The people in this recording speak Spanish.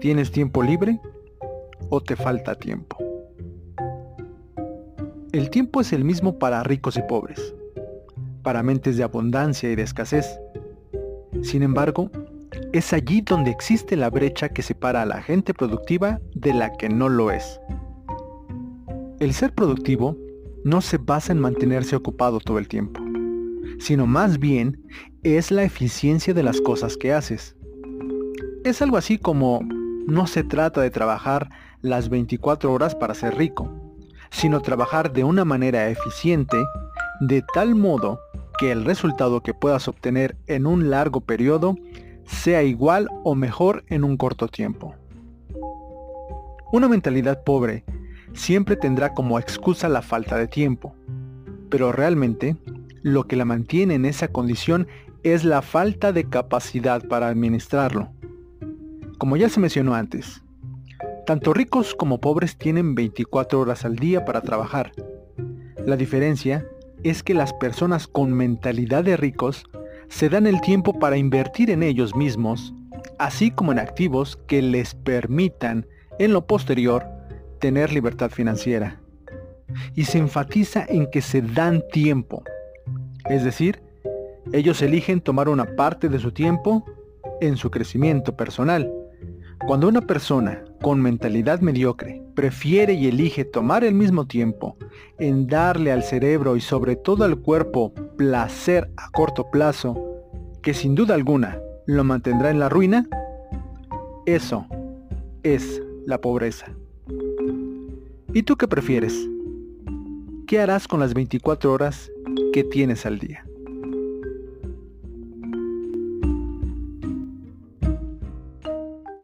¿Tienes tiempo libre o te falta tiempo? El tiempo es el mismo para ricos y pobres, para mentes de abundancia y de escasez. Sin embargo, es allí donde existe la brecha que separa a la gente productiva de la que no lo es. El ser productivo no se basa en mantenerse ocupado todo el tiempo, sino más bien es la eficiencia de las cosas que haces. Es algo así como no se trata de trabajar las 24 horas para ser rico, sino trabajar de una manera eficiente de tal modo que el resultado que puedas obtener en un largo periodo sea igual o mejor en un corto tiempo. Una mentalidad pobre siempre tendrá como excusa la falta de tiempo, pero realmente lo que la mantiene en esa condición es la falta de capacidad para administrarlo. Como ya se mencionó antes, tanto ricos como pobres tienen 24 horas al día para trabajar. La diferencia es que las personas con mentalidad de ricos se dan el tiempo para invertir en ellos mismos, así como en activos que les permitan, en lo posterior, tener libertad financiera. Y se enfatiza en que se dan tiempo. Es decir, ellos eligen tomar una parte de su tiempo en su crecimiento personal. Cuando una persona con mentalidad mediocre prefiere y elige tomar el mismo tiempo en darle al cerebro y sobre todo al cuerpo placer a corto plazo, que sin duda alguna lo mantendrá en la ruina, eso es la pobreza. ¿Y tú qué prefieres? ¿Qué harás con las 24 horas que tienes al día?